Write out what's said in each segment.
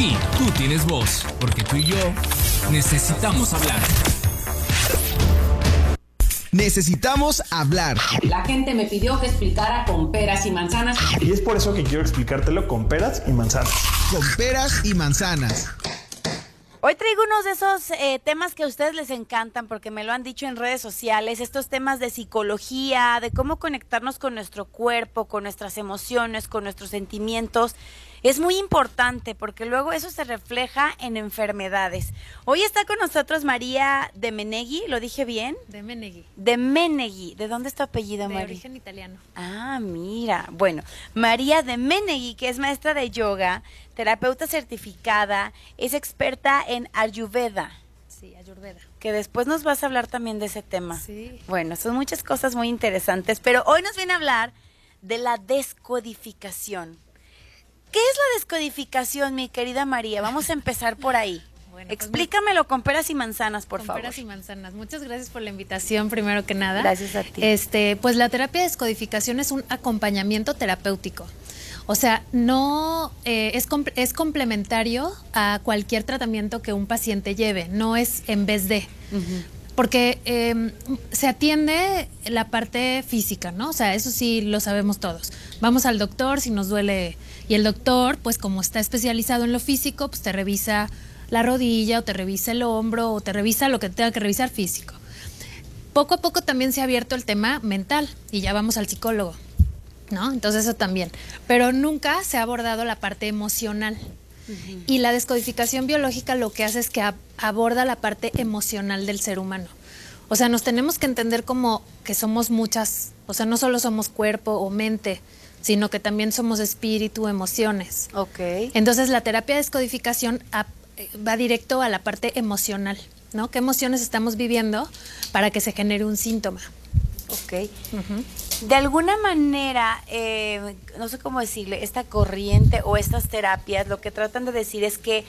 Sí, tú tienes voz, porque tú y yo necesitamos hablar. Necesitamos hablar. La gente me pidió que explicara con peras y manzanas. Y es por eso que quiero explicártelo con peras y manzanas. Con peras y manzanas. Hoy traigo unos de esos eh, temas que a ustedes les encantan porque me lo han dicho en redes sociales, estos temas de psicología, de cómo conectarnos con nuestro cuerpo, con nuestras emociones, con nuestros sentimientos es muy importante porque luego eso se refleja en enfermedades. Hoy está con nosotros María de Menegui, ¿lo dije bien? De Menegui. De Menegui. ¿De dónde es tu apellido, de María? De origen italiano. Ah, mira. Bueno, María de Menegui, que es maestra de yoga, terapeuta certificada, es experta en Ayurveda. Sí, Ayurveda. Que después nos vas a hablar también de ese tema. Sí. Bueno, son muchas cosas muy interesantes, pero hoy nos viene a hablar de la descodificación. ¿Qué es la descodificación, mi querida María? Vamos a empezar por ahí. Bueno, pues Explícamelo con peras y manzanas, por con favor. Peras y manzanas. Muchas gracias por la invitación, primero que nada. Gracias a ti. Este, pues la terapia de descodificación es un acompañamiento terapéutico. O sea, no eh, es, es, complementario a cualquier tratamiento que un paciente lleve, no es en vez de. Uh -huh. Porque eh, se atiende la parte física, ¿no? O sea, eso sí lo sabemos todos. Vamos al doctor si nos duele y el doctor, pues como está especializado en lo físico, pues te revisa la rodilla o te revisa el hombro o te revisa lo que tenga que revisar físico. Poco a poco también se ha abierto el tema mental y ya vamos al psicólogo, ¿no? Entonces eso también. Pero nunca se ha abordado la parte emocional. Uh -huh. Y la descodificación biológica lo que hace es que ab aborda la parte emocional del ser humano. O sea, nos tenemos que entender como que somos muchas, o sea, no solo somos cuerpo o mente, sino que también somos espíritu, emociones. Ok. Entonces la terapia de descodificación a, va directo a la parte emocional, ¿no? ¿Qué emociones estamos viviendo para que se genere un síntoma? Ok. Uh -huh. De alguna manera, eh, no sé cómo decirle, esta corriente o estas terapias lo que tratan de decir es que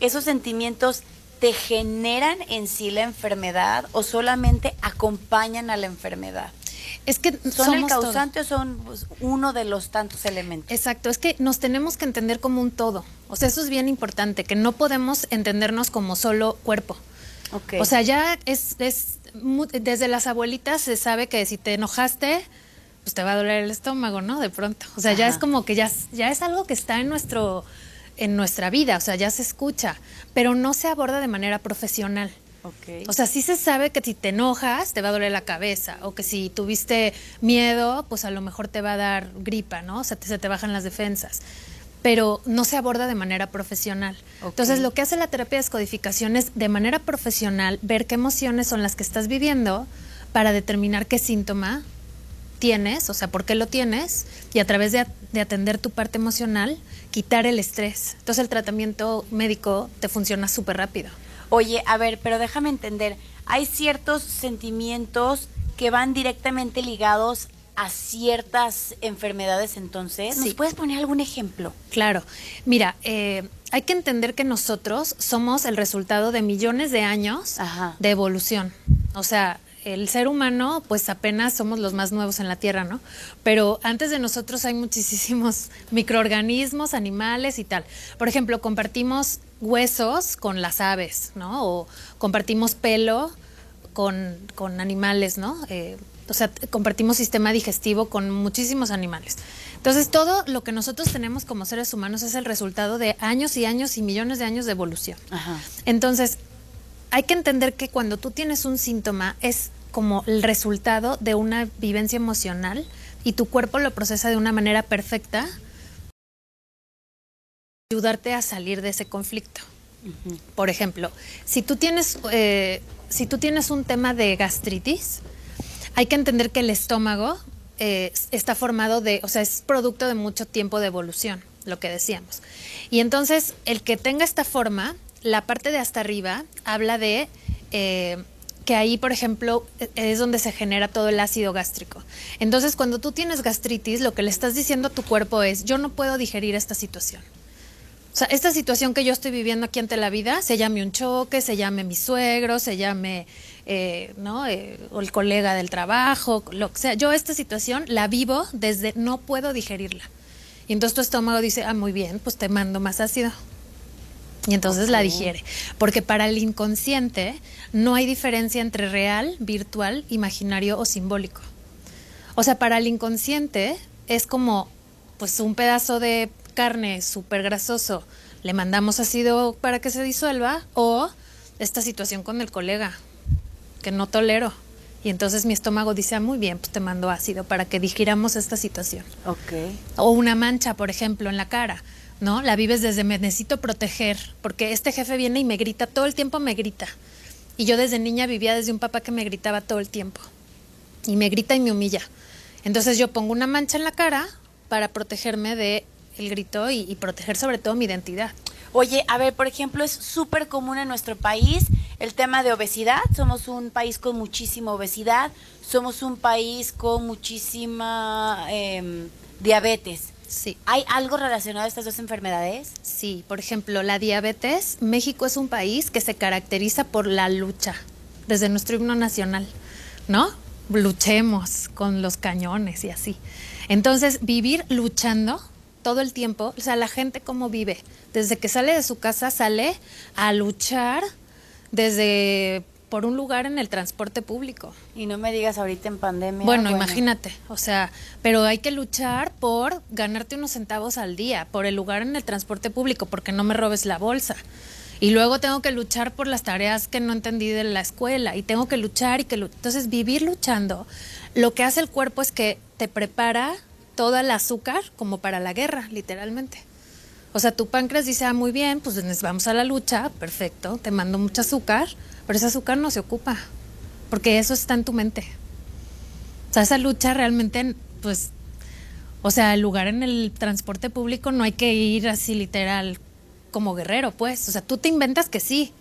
esos sentimientos te generan en sí la enfermedad o solamente acompañan a la enfermedad. Es que son el causante todo. o son pues, uno de los tantos elementos. Exacto, es que nos tenemos que entender como un todo. O sea, eso es bien importante, que no podemos entendernos como solo cuerpo. Okay. O sea, ya es, es desde las abuelitas se sabe que si te enojaste, pues te va a doler el estómago, ¿no? De pronto. O sea, Ajá. ya es como que ya, ya es algo que está en nuestro en nuestra vida, o sea, ya se escucha, pero no se aborda de manera profesional. Okay. O sea, sí se sabe que si te enojas te va a doler la cabeza o que si tuviste miedo, pues a lo mejor te va a dar gripa, ¿no? O sea, te, se te bajan las defensas. Pero no se aborda de manera profesional. Okay. Entonces, lo que hace la terapia de descodificación es de manera profesional ver qué emociones son las que estás viviendo para determinar qué síntoma tienes, o sea, por qué lo tienes, y a través de, de atender tu parte emocional, quitar el estrés. Entonces, el tratamiento médico te funciona súper rápido. Oye, a ver, pero déjame entender, hay ciertos sentimientos que van directamente ligados a ciertas enfermedades entonces. ¿Nos Sí. puedes poner algún ejemplo? Claro. Mira, eh, hay que entender que nosotros somos el resultado de millones de años Ajá. de evolución. O sea, el ser humano, pues apenas somos los más nuevos en la Tierra, ¿no? Pero antes de nosotros hay muchísimos microorganismos, animales y tal. Por ejemplo, compartimos huesos con las aves, ¿no? O compartimos pelo con, con animales, ¿no? Eh, o sea, compartimos sistema digestivo con muchísimos animales. Entonces, todo lo que nosotros tenemos como seres humanos es el resultado de años y años y millones de años de evolución. Ajá. Entonces, hay que entender que cuando tú tienes un síntoma es como el resultado de una vivencia emocional y tu cuerpo lo procesa de una manera perfecta ayudarte a salir de ese conflicto. Por ejemplo, si tú tienes eh, si tú tienes un tema de gastritis, hay que entender que el estómago eh, está formado de, o sea, es producto de mucho tiempo de evolución, lo que decíamos. Y entonces, el que tenga esta forma, la parte de hasta arriba habla de eh, que ahí, por ejemplo, e- es donde se genera todo el ácido gástrico. Entonces, cuando tú tienes gastritis, lo que le estás diciendo a tu cuerpo es, yo no puedo digerir esta situación. O sea, esta situación que yo estoy viviendo aquí ante la vida, se llame un choque, se llame mi suegro, se llame, eh, ¿no? Eh, o el colega del trabajo, lo que sea. Yo esta situación la vivo desde no puedo digerirla. Y entonces tu estómago dice, ah, muy bien, pues te mando más ácido. Y entonces la digiere. Porque para el inconsciente no hay diferencia entre real, virtual, imaginario o simbólico. O sea, para el inconsciente es como pues un pedazo de carne súper grasoso, le mandamos ácido para que se disuelva o esta situación con el colega que no tolero. Y entonces mi estómago dice, ah, muy bien, pues te mando ácido para que digiramos esta situación. Ok. O una mancha, por ejemplo, en la cara, ¿no? La vives desde me necesito proteger, porque este jefe viene y me grita, todo el tiempo me grita. Y yo desde niña vivía desde un papá que me gritaba todo el tiempo. Y me grita y me humilla. Entonces yo pongo una mancha en la cara para protegerme de el grito y, proteger sobre todo mi identidad. Oye, a ver, por ejemplo, es súper común en nuestro país el tema de obesidad. Somos un país con muchísima obesidad, somos un país con muchísima em, diabetes. Sí. ¿Hay algo relacionado a estas dos enfermedades? Sí, por ejemplo, la diabetes, México es un país que se caracteriza por la lucha, desde nuestro himno nacional, ¿no? Luchemos con los cañones y así. Entonces, vivir luchando todo el tiempo, o sea, la gente cómo vive, desde que sale de su casa sale a luchar desde por un lugar en el transporte público. Y no me digas ahorita en pandemia. Bueno, imagínate, o sea, pero hay que luchar por ganarte unos centavos al día, por el lugar en el transporte público, porque no me robes la bolsa. Y luego tengo que luchar por las tareas que no entendí de la escuela y tengo que luchar y que entonces vivir luchando, lo que hace el cuerpo es que te prepara toda el azúcar como para la guerra, literalmente. O sea, tu páncreas dice, ah, muy bien, pues vamos a la lucha, perfecto, te mando mucho azúcar, pero ese azúcar no se ocupa, porque eso está en tu mente. O sea, esa lucha realmente, pues, o sea, el lugar en el transporte público no hay que ir así literal como guerrero, pues. O sea, tú te inventas que sí,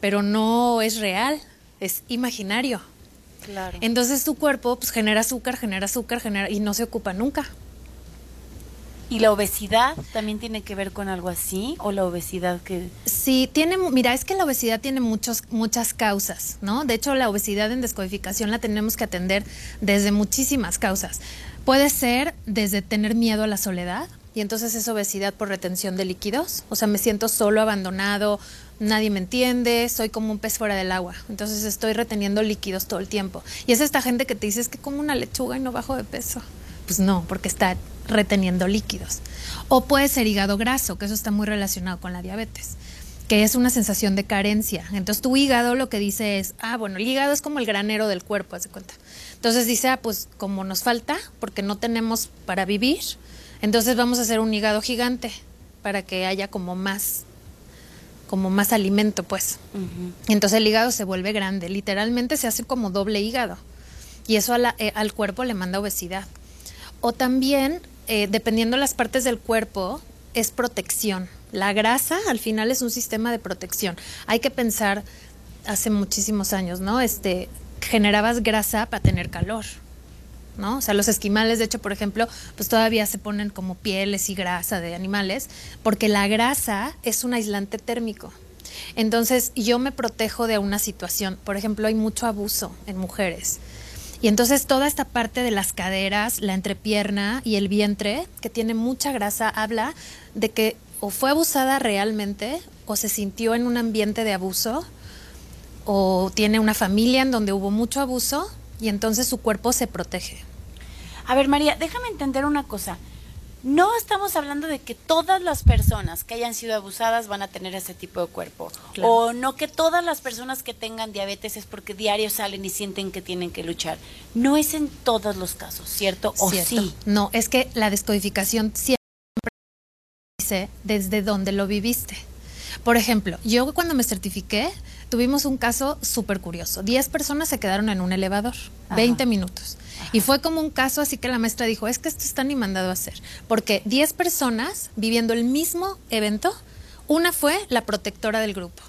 pero no es real, es imaginario. Claro. Entonces tu cuerpo pues genera azúcar, genera azúcar, genera y no se ocupa nunca. ¿Y la obesidad también tiene que ver con algo así? ¿O la obesidad que.? Sí, tiene, mira, es que la obesidad tiene muchos, muchas causas, ¿no? De hecho, la obesidad en descodificación la tenemos que atender desde muchísimas causas. Puede ser desde tener miedo a la soledad, y entonces es obesidad por retención de líquidos, o sea, me siento solo, abandonado, nadie me entiende, soy como un pez fuera del agua, entonces estoy reteniendo líquidos todo el tiempo. Y es esta gente que te dice, es que como una lechuga y no bajo de peso. Pues no, porque está reteniendo líquidos. O puede ser hígado graso, que eso está muy relacionado con la diabetes, que es una sensación de carencia. Entonces tu hígado lo que dice es, ah, bueno, el hígado es como el granero del cuerpo, haz de cuenta. Entonces dice, ah, pues como nos falta, porque no tenemos para vivir, entonces vamos a hacer un hígado gigante para que haya como más como más alimento, pues. Entonces el hígado se vuelve grande, literalmente se hace como doble hígado. Y eso a la- eh, al cuerpo le manda obesidad. O también, eh, dependiendo de las partes del cuerpo, es protección. La grasa al final es un sistema de protección. Hay que pensar hace muchísimos años, ¿no? Este, generabas grasa para tener calor. ¿no? O sea, los esquimales, de hecho, por ejemplo, pues todavía se ponen como pieles y grasa de animales, porque la grasa es un aislante térmico. Entonces, yo me protejo de una situación, por ejemplo, hay mucho abuso en mujeres. Y entonces toda esta parte de las caderas, la entrepierna y el vientre, que tiene mucha grasa, habla de que o fue abusada realmente o se sintió en un ambiente de abuso o tiene una familia en donde hubo mucho abuso y entonces su cuerpo se protege. A ver, María, déjame entender una cosa. No estamos hablando de que todas las personas que hayan sido abusadas van a tener ese tipo de cuerpo. Claro. O no que todas las personas que tengan diabetes es porque diario salen y sienten que tienen que luchar. No es en todos los casos, ¿cierto? ¿O ¿Cierto? sí? No, es que la descodificación siempre dice desde dónde lo viviste. Por ejemplo, yo cuando me certifiqué, tuvimos un caso súper curioso. Diez personas se quedaron en un elevador, 20 minutos. Y fue como un caso así que la maestra dijo, es que esto está ni mandado a hacer. Porque 10 personas viviendo el mismo evento, una fue la protectora del grupo.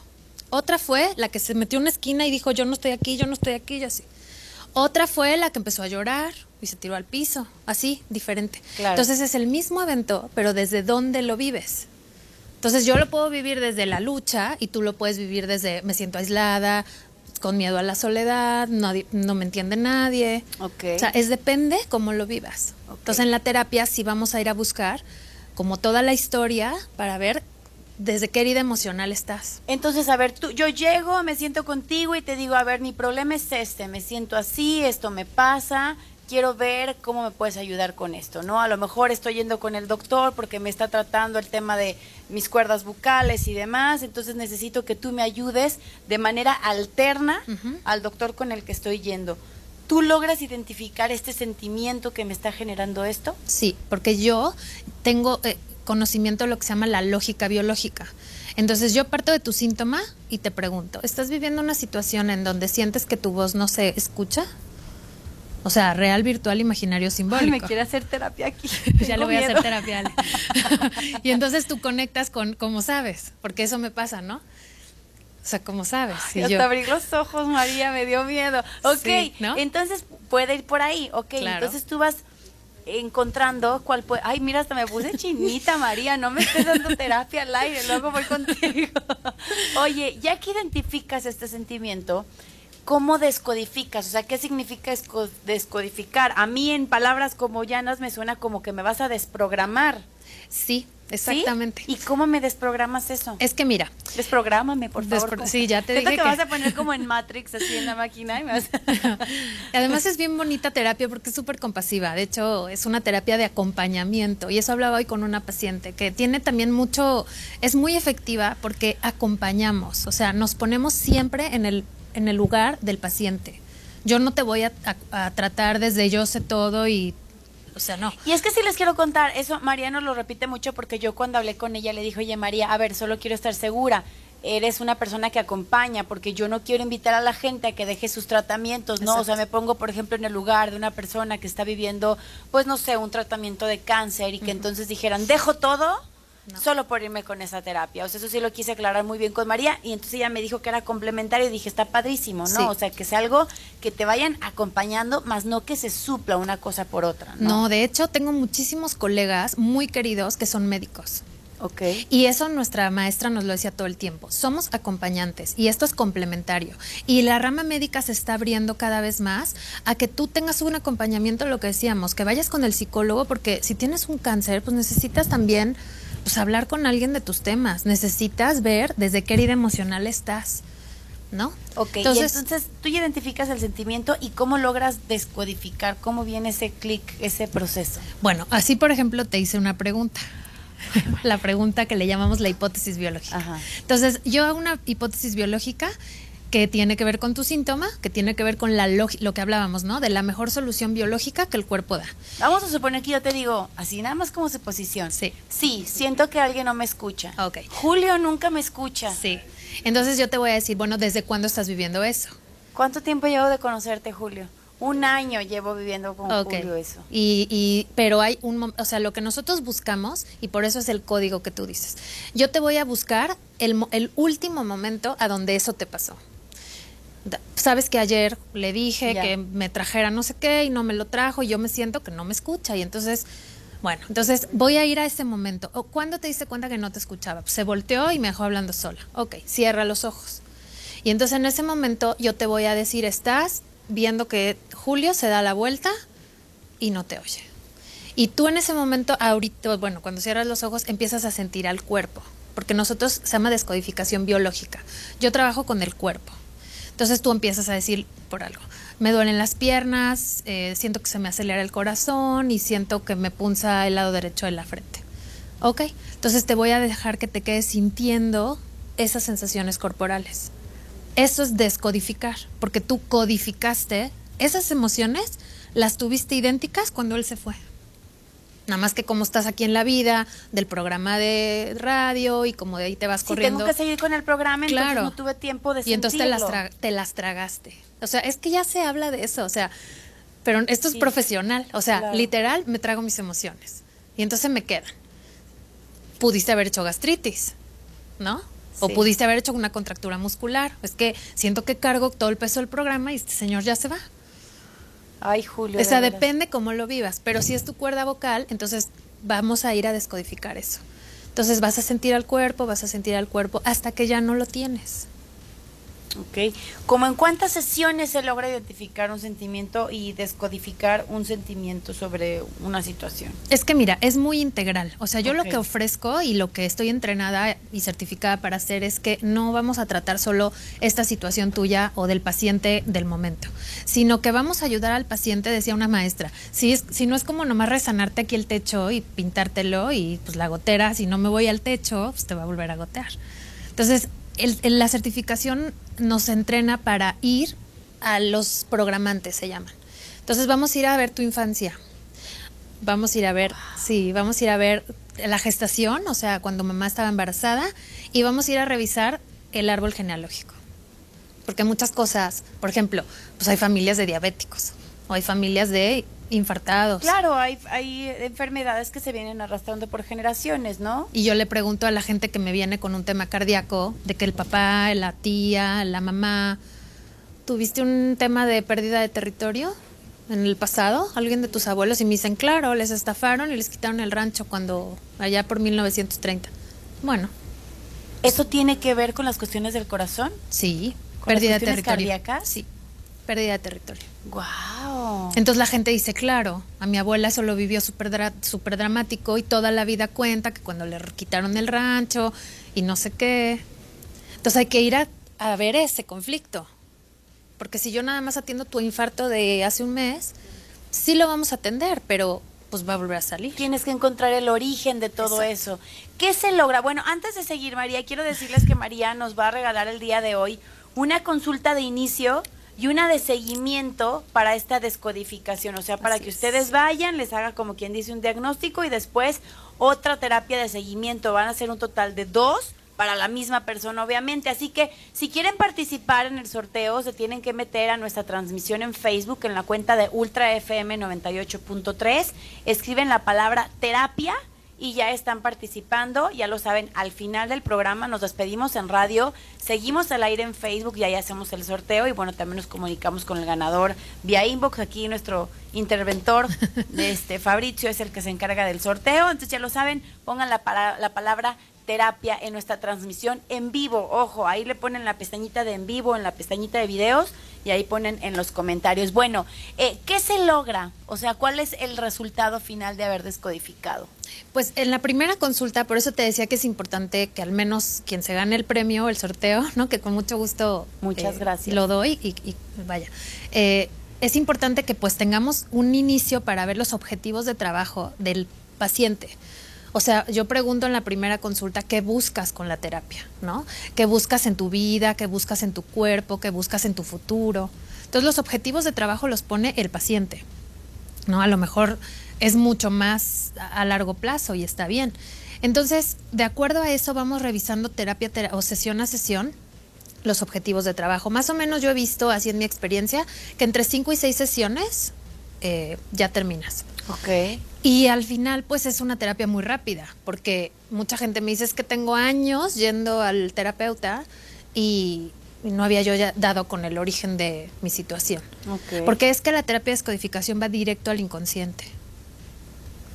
Otra fue la que se metió en una esquina y dijo, yo no estoy aquí, yo no estoy aquí, yo así. Otra fue la que empezó a llorar y se tiró al piso, así, diferente. Claro. Entonces es el mismo evento, pero desde dónde lo vives. Entonces yo lo puedo vivir desde la lucha y tú lo puedes vivir desde me siento aislada, con miedo a la soledad, no, no me entiende nadie. Ok. O sea, es depende cómo lo vivas. Entonces en la terapia sí vamos a ir a buscar como toda la historia para ver desde qué herida emocional estás. Entonces, a ver, tú, yo llego, me siento contigo y te digo, a ver, mi problema es este, me siento así, esto me pasa, quiero ver cómo me puedes ayudar con esto, ¿no? A lo mejor estoy yendo con el doctor porque me está tratando el tema de mis cuerdas bucales y demás, entonces necesito que tú me ayudes de manera alterna al doctor con el que estoy yendo. ¿Tú logras identificar este sentimiento que me está generando esto? Sí, porque yo tengo eh, conocimiento de lo que se llama la lógica biológica. Entonces yo parto de tu síntoma y te pregunto, ¿estás viviendo una situación en donde sientes que tu voz no se escucha? O sea, real, virtual, imaginario, simbólico. Ay, me quiere hacer terapia aquí. ya le voy a hacer terapia. Ale. y entonces tú conectas con cómo sabes, porque eso me pasa, ¿no? O sea, ¿cómo sabes? Y hasta abrí los ojos, María, me dio miedo. Ok, entonces puede ir por ahí. Ok, entonces tú vas encontrando cuál puede. Ay, mira, hasta me puse chinita, María, no me estés dando terapia al aire, luego voy contigo. Oye, ya que identificas este sentimiento, ¿cómo descodificas? O sea, ¿qué significa descodificar? A mí en palabras como llanas me suena como que me vas a desprogramar. Sí, exactamente. ¿Y cómo me desprogramas eso? Es que mira. Desprográmame, por favor. sí, ya te dije te que... vas a poner como en Matrix, así en la máquina. Y Además es bien bonita terapia porque es súper compasiva. De hecho, es una terapia de acompañamiento. Y eso hablaba hoy con una paciente que tiene también mucho, es muy efectiva porque acompañamos. O sea, nos ponemos siempre en el, en el lugar del paciente. Yo no te voy a, a tratar desde yo sé todo y o sea, no. Y es que sí les quiero contar, eso María nos lo repite mucho porque yo cuando hablé con ella le dije, oye María, a ver, solo quiero estar segura, eres una persona que acompaña, porque yo no quiero invitar a la gente a que deje sus tratamientos, ¿no? O sea, me pongo, por ejemplo, en el lugar de una persona que está viviendo, pues no sé, un tratamiento de cáncer y que entonces dijeran, dejo todo solo por irme con esa terapia. O sea, eso sí lo quise aclarar muy bien con María y entonces ella me dijo que era complementario y dije, está padrísimo, ¿no? O sea, que sea algo que te vayan acompañando, más no que se supla una cosa por otra, ¿no? No, de hecho, tengo muchísimos colegas muy queridos que son médicos. Ok. Y eso nuestra maestra nos lo decía todo el tiempo. Somos acompañantes y esto es complementario. Y la rama médica se está abriendo cada vez más a que tú tengas un acompañamiento, lo que decíamos, que vayas con el psicólogo, porque si tienes un cáncer, pues necesitas también pues hablar con alguien de tus temas. Necesitas ver desde qué herida emocional estás. ¿No? Ok, entonces, entonces tú identificas el sentimiento y cómo logras descodificar, cómo viene ese clic, ese proceso. Bueno, así por ejemplo te hice una pregunta. la pregunta que le llamamos la hipótesis biológica. Entonces, yo hago una hipótesis biológica que tiene que ver con tu síntoma, que tiene que ver con la lo que hablábamos, ¿no? De la mejor solución biológica que el cuerpo da. Vamos a suponer que yo te digo, así nada más como suposición. Sí. Sí, siento que alguien no me escucha. Ok. Julio nunca me escucha. Sí. Entonces yo te voy a decir, bueno, ¿desde cuándo estás viviendo eso? ¿Cuánto tiempo llevo de conocerte, Julio? Un año llevo viviendo con Julio eso. Y, y, pero hay un, o sea, lo que nosotros buscamos, y por eso es el código que tú dices. Yo te voy a buscar el, el último momento a donde eso te pasó sabes que ayer le dije que me trajera no sé qué y no me lo trajo y yo me siento que no me escucha y entonces bueno, entonces voy a ir a ese momento. ¿O cuándo te diste cuenta que no te escuchaba? Pues se volteó y me dejó hablando sola. Ok, cierra los ojos. Y entonces en ese momento yo te voy a decir, estás viendo que Julio se da la vuelta y no te oye. Y tú en ese momento, ahorita, bueno, cuando cierras los ojos, empiezas a sentir al cuerpo, porque nosotros se llama descodificación biológica. Yo trabajo con el cuerpo. Entonces tú empiezas a decir por algo, me duelen las piernas, eh, siento que se me acelera el corazón y siento que me punza el lado derecho de la frente. Ok, entonces te voy a dejar que te quedes sintiendo esas sensaciones corporales. Eso es descodificar, porque tú codificaste esas emociones, las tuviste idénticas cuando él se fue. Nada más que como estás aquí en la vida, del programa de radio y como de ahí te vas corriendo. tengo que seguir con el programa, entonces no tuve tiempo de Y entonces te las, te las tragaste. O sea, es que ya se habla de eso, o sea, pero esto es profesional, o sea, literal me trago mis emociones. Y entonces me quedan. Pudiste haber hecho gastritis, ¿no? O pudiste haber hecho una contractura muscular. Es que siento que cargo todo el peso del programa y este señor ya se va. Ay, Julio. O sea, depende cómo lo vivas, pero si es tu cuerda vocal, entonces vamos a ir a descodificar eso. Entonces vas a sentir al cuerpo, vas a sentir al cuerpo hasta que ya no lo tienes. Ok. ¿Cómo en cuántas sesiones se logra identificar un sentimiento y descodificar un sentimiento sobre una situación? Es que mira, es muy integral. O sea, yo lo que ofrezco y lo que estoy entrenada y certificada para hacer es que no vamos a tratar solo esta situación tuya o del paciente del momento, sino que vamos a ayudar al paciente, decía una maestra. Si, es, si no es como nomás resanarte aquí el techo y pintártelo y pues la gotera, si no me voy al techo, pues te va a volver a gotear. Entonces, el- el- la certificación nos entrena para ir a los programantes, se llaman. Entonces vamos a ir a ver tu infancia. Vamos a ir a ver, sí, vamos a ir a ver la gestación, o sea, cuando mamá estaba embarazada, y vamos a ir a revisar el árbol genealógico. Porque muchas cosas, por ejemplo, pues hay familias de diabéticos, o hay familias de infartados. Claro, hay, hay enfermedades que se vienen arrastrando por generaciones, ¿no? Y yo le pregunto a la gente que me viene con un tema cardíaco, de que el papá, la tía, la mamá, ¿tuviste un tema de pérdida de territorio en el pasado? ¿Alguien de tus abuelos? Y me dicen, claro, les estafaron y les quitaron el rancho cuando, allá por 1930. Bueno, ¿Eso tiene que ver con las cuestiones del corazón? sí, ¿Con las pérdida de cuestiones territorio. cardíacas? Sí, pérdida de territorio. ¡Wow! Entonces la gente dice, claro, a mi abuela eso lo vivió súper súper dramático y toda la vida cuenta que cuando le quitaron el rancho y no sé qué. Entonces hay que ir a, a ver ese conflicto. Porque si yo nada más atiendo tu infarto de hace un mes, sí lo vamos a atender, pero pues va a volver a salir. Tienes que encontrar el origen de todo eso. ¿Qué se logra? Bueno, antes de seguir, María, quiero decirles que María nos va a regalar el día de hoy una consulta de inicio y una de seguimiento para esta descodificación. O sea, para Así que es. ustedes vayan, les haga como quien dice un diagnóstico y después otra terapia de seguimiento. Van a ser un total de dos para la misma persona, obviamente. Así que si quieren participar en el sorteo, se tienen que meter a nuestra transmisión en Facebook, en la cuenta de Ultra FM 98.3. Escriben la palabra terapia y ya están participando. Ya lo saben, al final del programa nos despedimos en radio, seguimos al aire en Facebook y ahí hacemos el sorteo. Y bueno, también nos comunicamos con el ganador vía inbox. Aquí nuestro interventor, de este Fabricio, es el que se encarga del sorteo. Entonces ya lo saben, pongan la, para- la palabra terapia en nuestra transmisión en vivo. Ojo, ahí le ponen la pestañita de en vivo, en la pestañita de videos y ahí ponen en los comentarios. Bueno, eh, ¿qué se logra? O sea, ¿cuál es el resultado final de haber descodificado? Pues en la primera consulta, por eso te decía que es importante que al menos quien se gane el premio, el sorteo, ¿no? Que con mucho gusto eh, Muchas gracias. lo doy y, y vaya. Eh, es importante que pues tengamos un inicio para ver los objetivos de trabajo del paciente. O sea, yo pregunto en la primera consulta qué buscas con la terapia, ¿no? ¿Qué buscas en tu vida? ¿Qué buscas en tu cuerpo? ¿Qué buscas en tu futuro? Entonces los objetivos de trabajo los pone el paciente. ¿no? A lo mejor es mucho más a largo plazo y está bien. Entonces, de acuerdo a eso, vamos revisando terapia tera- o sesión a sesión los objetivos de trabajo. Más o menos yo he visto, así en mi experiencia, que entre cinco y seis sesiones eh, ya terminas. Ok. Y al final, pues es una terapia muy rápida, porque mucha gente me dice es que tengo años yendo al terapeuta y no había yo ya dado con el origen de mi situación. Porque es que la terapia de descodificación va directo al inconsciente.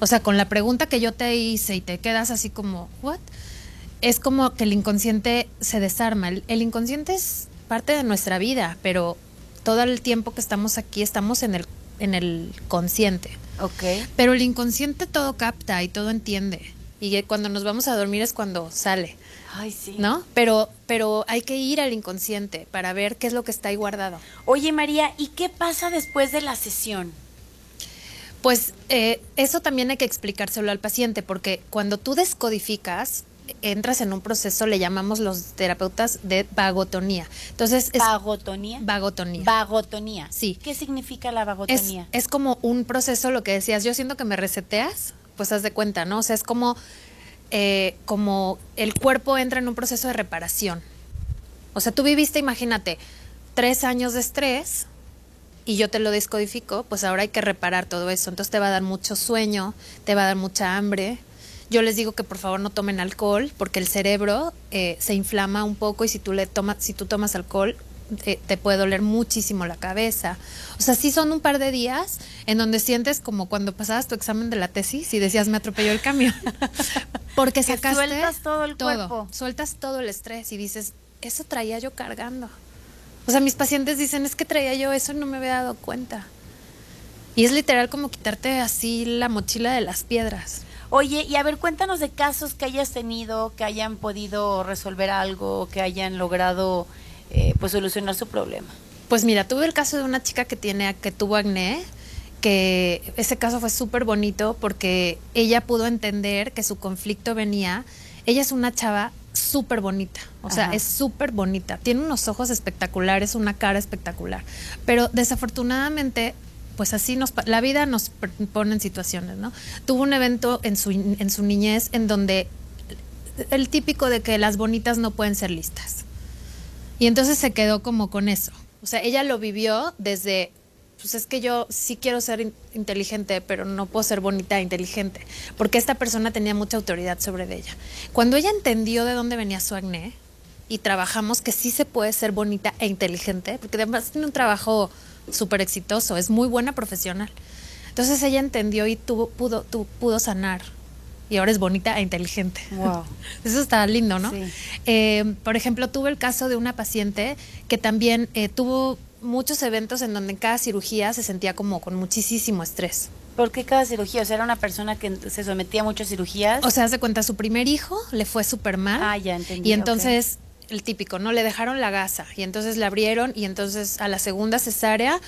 O sea, con la pregunta que yo te hice y te quedas así como, ¿what? Es como que el inconsciente se desarma. El, el inconsciente es parte de nuestra vida, pero todo el tiempo que estamos aquí estamos en el, en el consciente. Ok. Pero el inconsciente todo capta y todo entiende. Y cuando nos vamos a dormir es cuando sale, Ay, sí. ¿no? Pero, pero hay que ir al inconsciente para ver qué es lo que está ahí guardado. Oye, María, ¿y qué pasa después de la sesión? Pues eh, eso también hay que explicárselo al paciente, porque cuando tú descodificas, entras en un proceso, le llamamos los terapeutas de vagotonía. Entonces, es Vagotonía. vagotonía. Vagotonía. Sí. ¿Qué significa la es, vagotonía? es como un proceso, lo que decías, yo siento que me reseteas, pues haz de cuenta, ¿no? O sea, es como, eh, como el cuerpo entra en un proceso de reparación. O sea, tú viviste, imagínate, tres años de estrés y yo te lo descodifico, pues ahora hay que reparar todo eso. Entonces te va a dar mucho sueño, te va a dar mucha hambre. Yo les digo que por favor no tomen alcohol porque el cerebro eh, se inflama un poco y si tú le tomas, si tú tomas alcohol eh, te puede doler muchísimo la cabeza. O sea, sí son un par de días en donde sientes como cuando pasabas tu examen de la tesis y decías me atropelló el camión. Porque Que sacaste sueltas todo el cuerpo. Sueltas todo el estrés y dices, eso traía yo cargando. O sea, mis pacientes dicen, es que traía yo eso y no me había dado cuenta. Y es literal como quitarte así la mochila de las piedras. Oye, y a ver, cuéntanos de casos que hayas tenido, que hayan podido resolver algo, que hayan logrado eh, pues solucionar su problema. Pues mira, tuve el caso de una chica que tiene, que tuvo acné, que ese caso fue súper bonito porque ella pudo entender que su conflicto venía. Ella es una chava súper bonita, o sea, Ajá. es súper bonita, tiene unos ojos espectaculares, una cara espectacular, pero desafortunadamente, pues así nos, la vida nos pone en situaciones, ¿no? Tuvo un evento en su, en su niñez en donde el típico de que las bonitas no pueden ser listas. Y entonces se quedó como con eso. O sea, ella lo vivió desde, pues es que yo sí quiero ser in- inteligente, pero no puedo ser bonita e inteligente, porque esta persona tenía mucha autoridad sobre ella. Cuando ella entendió de dónde venía su acné y trabajamos que sí se puede ser bonita e inteligente, porque además tiene un trabajo súper exitoso, es muy buena profesional. Entonces ella entendió y tuvo, pudo, tu- pudo sanar. Y ahora es bonita e inteligente. Wow. Eso está lindo, ¿no? Sí. Eh, por ejemplo, tuve el caso de una paciente que también eh, tuvo muchos eventos en donde en cada cirugía se sentía como con muchísimo estrés. ¿Por qué cada cirugía? O sea, era una persona que se sometía a muchas cirugías. O sea, hace cuenta, su primer hijo le fue súper mal. Ah, ya entendí, Y entonces, el típico, ¿no? Le dejaron la gasa y entonces le abrieron y entonces a la segunda cesárea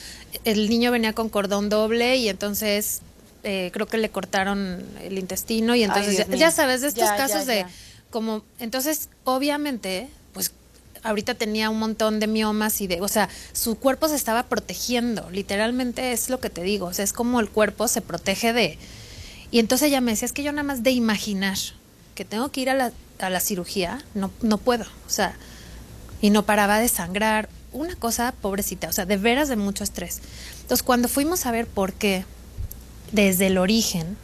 el niño venía con cordón doble y entonces eh, creo que le cortaron el intestino y entonces ya, sabes, de estos Ya, ya, casos de como, entonces obviamente, pues ahorita tenía un montón de miomas y de, o sea, su cuerpo se estaba protegiendo, literalmente es lo que te digo, o sea, es como el cuerpo se protege de... Y entonces ella me decía, es que yo nada más de imaginar que tengo que ir a la, a la cirugía, no, no puedo, o sea, y no paraba de sangrar, una cosa pobrecita, o sea, de veras de mucho estrés. Entonces, cuando fuimos a ver por qué, desde el origen,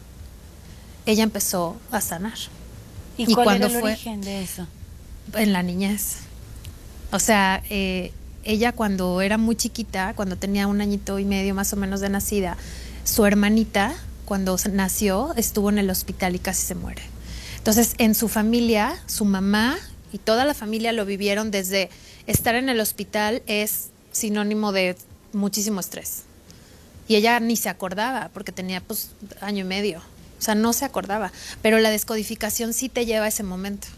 ella empezó a sanar ¿Y, ¿y cuál cuándo era el fue? origen de eso? en la niñez. O sea, eh, ella cuando era muy chiquita, cuando tenía un añito y medio más o menos de nacida, su hermanita, cuando nació, estuvo en el hospital y casi se muere. Entonces, en su familia, su mamá y toda la familia lo vivieron desde estar en el hospital es sinónimo de muchísimo estrés. Y ella ni se acordaba porque tenía pues año y medio. O sea, no se acordaba. Pero la descodificación sí te lleva a ese momento.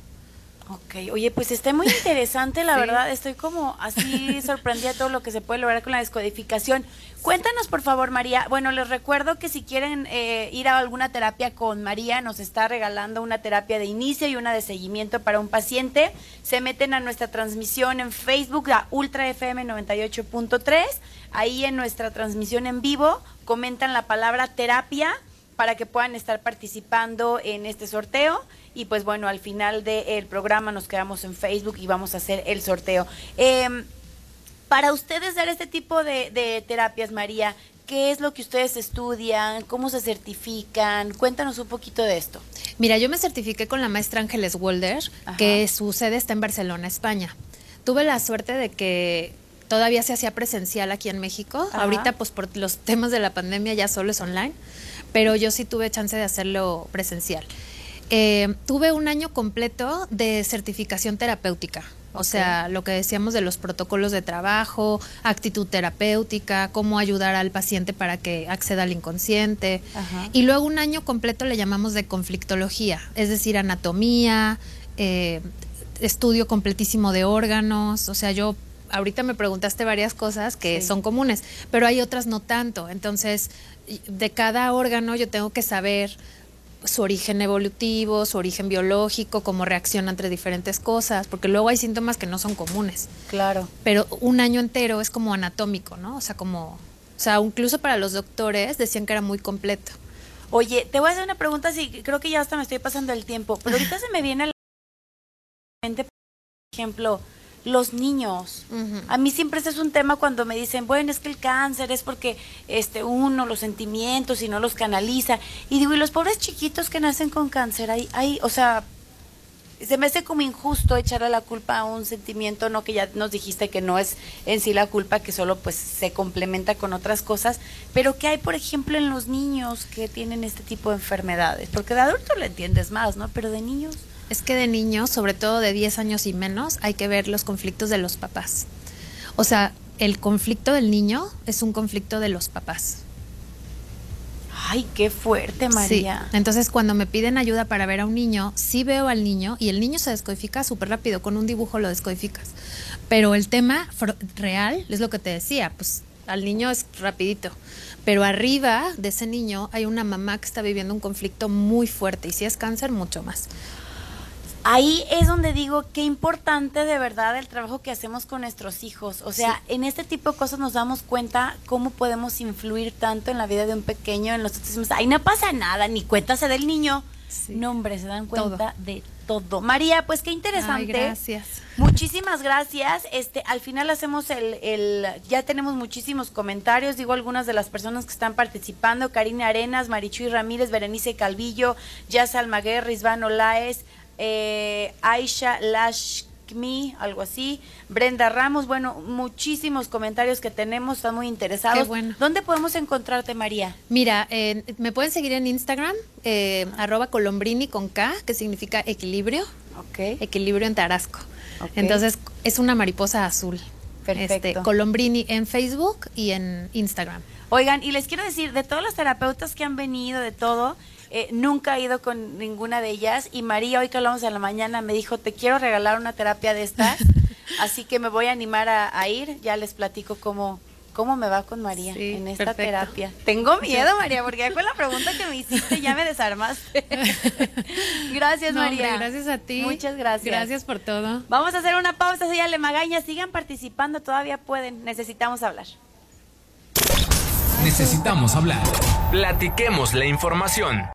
Ok, oye, pues está muy interesante, la Sí. verdad. Estoy como así sorprendida de todo lo que se puede lograr con la descodificación. Cuéntanos, por favor, María. Bueno, les recuerdo que si quieren eh, ir a alguna terapia con María, nos está regalando una terapia de inicio y una de seguimiento para un paciente. Se meten a nuestra transmisión en Facebook, a Ultra FM 98.3. Ahí en nuestra transmisión en vivo comentan la palabra terapia para que puedan estar participando en este sorteo. Y pues bueno, al final del programa nos quedamos en Facebook y vamos a hacer el sorteo. Em, para ustedes dar este tipo de, de terapias, María, ¿qué es lo que ustedes estudian? ¿Cómo se certifican? Cuéntanos un poquito de esto. Mira, yo me certifiqué con la maestra Ángeles Walder, Ajá. que su sede está en Barcelona, España. Tuve la suerte de que todavía se hacía presencial aquí en México. Ajá. Ahorita, pues por los temas de la pandemia ya solo es online, pero yo sí tuve chance de hacerlo presencial. Eh, tuve un año completo de certificación terapéutica. O sea, lo que decíamos de los protocolos de trabajo, actitud terapéutica, cómo ayudar al paciente para que acceda al inconsciente. Ajá. Y luego un año completo le llamamos de conflictología, es decir, anatomía, eh, estudio completísimo de órganos. O sea, yo ahorita me preguntaste varias cosas que Sí. son comunes, pero hay otras no tanto. Entonces, de cada órgano yo tengo que saber su origen evolutivo, su origen biológico, cómo reacciona entre diferentes cosas, porque luego hay síntomas que no son comunes Claro. pero un año entero es como anatómico, ¿no? O sea, como, o sea, incluso para los doctores decían que era muy completo. Oye, te voy a hacer una pregunta, sí, creo que ya hasta me estoy pasando el tiempo, pero ahorita se me viene a la mente, por ejemplo, los niños. A mí siempre ese es un tema cuando me dicen, bueno, es que el cáncer es porque este uno los sentimientos y no los canaliza. Y digo, y los pobres chiquitos que nacen con cáncer, hay, hay, o sea, se me hace como injusto echarle la culpa a un sentimiento, no que ya nos dijiste que no es en sí la culpa, que solo pues se complementa con otras cosas, pero que hay, por ejemplo, en los niños que tienen este tipo de enfermedades, porque de adulto lo entiendes más, ¿no? Pero de niños. Es que de niños, sobre todo de 10 años y menos, hay que ver los conflictos de los papás. O sea, el conflicto del niño es un conflicto de los papás. Ay, qué fuerte, María. Sí. Entonces, cuando me piden ayuda para ver a un niño, sí veo al niño y el niño se descodifica súper rápido. Con un dibujo lo descodificas. Pero el tema real es lo que te decía, pues al niño es rapidito. Pero arriba de ese niño hay una mamá que está viviendo un conflicto muy fuerte y si es cáncer, mucho más ahí es donde digo qué importante de verdad el trabajo que hacemos con nuestros hijos. O sea, en este tipo de cosas nos damos cuenta cómo podemos influir tanto en la vida de un pequeño. En nosotros decimos, ay, no pasa nada, ni cuéntase del niño. No, hombre, se dan cuenta de todo. María, pues qué interesante. gracias. Muchísimas gracias. Este, al final hacemos el, el, ya tenemos muchísimos comentarios, digo algunas de las personas que están participando, Karina Arenas, Marichuy Ramírez, Berenice Calvillo, Jazz Almaguer, Risván Olaez, eh, Aisha Lashmi, algo así, Brenda Ramos, bueno, muchísimos comentarios que tenemos, están muy interesados. bueno. ¿Dónde podemos encontrarte, María? Mira, eh, me pueden seguir en Instagram, eh, arroba colombrini con K, que significa equilibrio. Ok. Equilibrio en Tarasco. Entonces, es una mariposa azul. Perfecto. Este, Colombrini en Facebook y en Instagram. Oigan, y les quiero decir, de todos los terapeutas que han venido, de todo, eh, nunca he ido con ninguna de ellas y María hoy que hablamos en la mañana me dijo, te quiero regalar una terapia de estas, así que me voy a animar a, ir, ya les platico cómo, cómo me va con María en esta terapia. Tengo miedo, María, porque ya con la pregunta que me hiciste ya me desarmaste. gracias, María. gracias a ti. Muchas gracias. Gracias por todo. Vamos a hacer una pausa, soy Ale Magaña. Sigan participando, todavía pueden. Necesitamos hablar. Necesitamos hablar. Platiquemos la información.